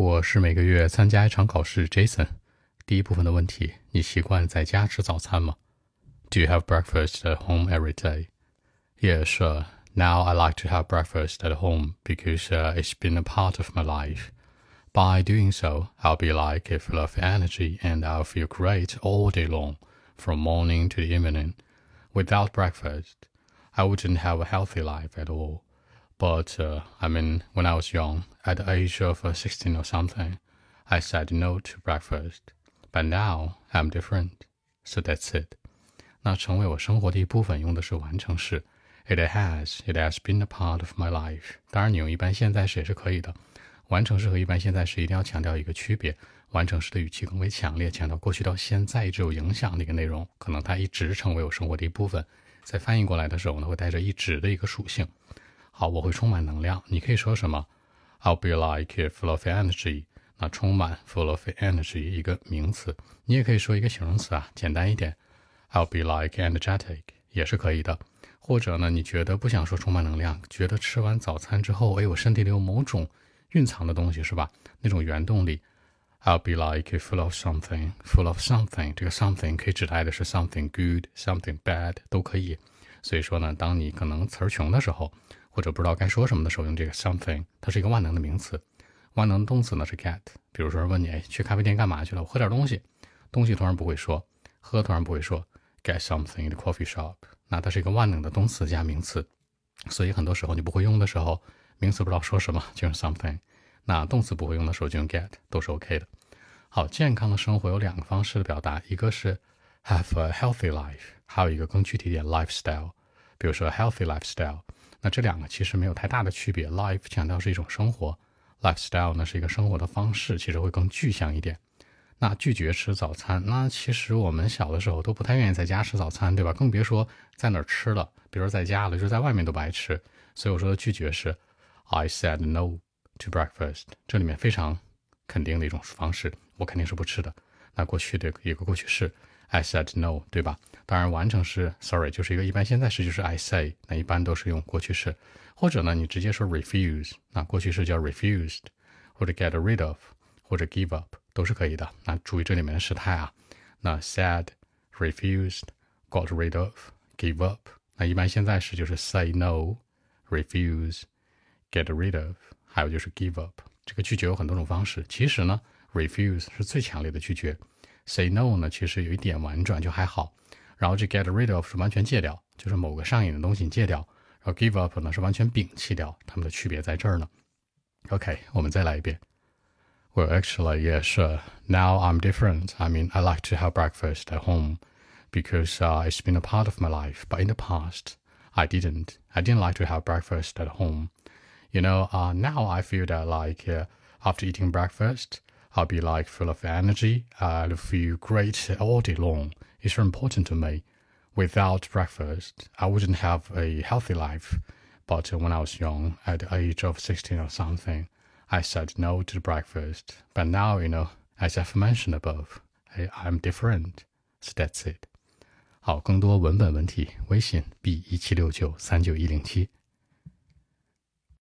我是每个月参加一场考试，Jason。第一部分的问题，你习惯在家吃早餐吗？Do you have breakfast at home every day? Yeah, sure. Now I like to have breakfast at home because uh, it's been a part of my life. By doing so, I'll be like full of energy and I'll feel great all day long, from morning to the evening. Without breakfast, I wouldn't have a healthy life at all. But uh, I mean, when I was young, at the age of uh, 16 or something, I said no to breakfast. But now I'm different, so that's it. 那成为我生活的一部分用的是完成式，It has, it has been a part of my life。当然，你用一般现在时也是可以的。完成式和一般现在时一定要强调一个区别，完成式的语气更为强烈，强调过去到现在一直有影响的一个内容，可能它一直成为我生活的一部分。在翻译过来的时候呢，会带着一直的一个属性。 好，我会充满能量。你可以说什么？I'll be like full of energy。那充满 full of energy 一个名词，你也可以说一个形容词啊，简单一点，I'll be like energetic 也是可以的。或者呢，你觉得不想说充满能量，觉得吃完早餐之后，哎，我身体里有某种蕴藏的东西是吧？那种原动力，I'll be like full of something，full of something。这个 something 可以指代的是 something good，something bad 都可以。所以说呢，当你可能词儿穷的时候。或者不知道该说什么的时候，用这个 something，它是一个万能的名词。万能动词呢是 get。比如说问你，哎，去咖啡店干嘛去了？我喝点东西。东西突然不会说，喝突然不会说，get something in the coffee shop。那它是一个万能的动词加名词。所以很多时候你不会用的时候，名词不知道说什么就用 something。那动词不会用的时候就用 get，都是 OK 的。好，健康的生活有两个方式的表达，一个是 have a healthy life，还有一个更具体点 lifestyle。比如说 healthy lifestyle。那这两个其实没有太大的区别。Life 强调是一种生活，lifestyle 呢是一个生活的方式，其实会更具象一点。那拒绝吃早餐，那其实我们小的时候都不太愿意在家吃早餐，对吧？更别说在哪儿吃了，比如在家了，就是在外面都不爱吃。所以我说的拒绝是 I said no to breakfast，这里面非常肯定的一种方式，我肯定是不吃的。那过去的一个过去式。I said no，对吧？当然，完成式 sorry 就是一个一般现在时，就是 I say，那一般都是用过去式。或者呢，你直接说 refuse，那过去式叫 refused，或者 get rid of，或者 give up 都是可以的。那注意这里面的时态啊。那 said，refused，got rid of，give up。那一般现在时就是 say no，refuse，get rid of，还有就是 give up。这个拒绝有很多种方式。其实呢，refuse 是最强烈的拒绝。 Say no 呢，其实有一点婉转，就还好。然后这 get rid of 是完全戒掉，就是某个上瘾的东西你戒掉。然后 give up 呢是完全摒弃掉，它们的区别在这儿呢。OK，我们再来一遍。Well, actually, yeah, sure. Now I'm different. I mean, I like to have breakfast at home because uh, it's been a part of my life. But in the past, I didn't. I didn't like to have breakfast at home. You know, uh, now I feel that like uh, after eating breakfast, I'll be like full of energy. I'll feel great all day long. It's very important to me. Without breakfast, I wouldn't have a healthy life. But when I was young, at the age of 16 or something, I said no to breakfast. But now, you know, as I've mentioned above, I, I'm different. So that's it. 好，更多文本问题，微信 b 一七六九三九一零七。